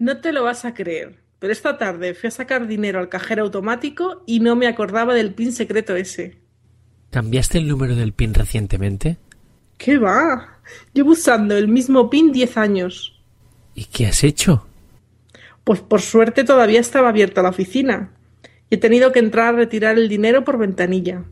No te lo vas a creer, pero esta tarde fui a sacar dinero al cajero automático y no me acordaba del PIN secreto ese. ¿Cambiaste el número del PIN recientemente? ¿Qué va? Llevo usando el mismo PIN diez años. ¿Y qué has hecho? Pues por suerte todavía estaba abierta la oficina. Y he tenido que entrar a retirar el dinero por ventanilla.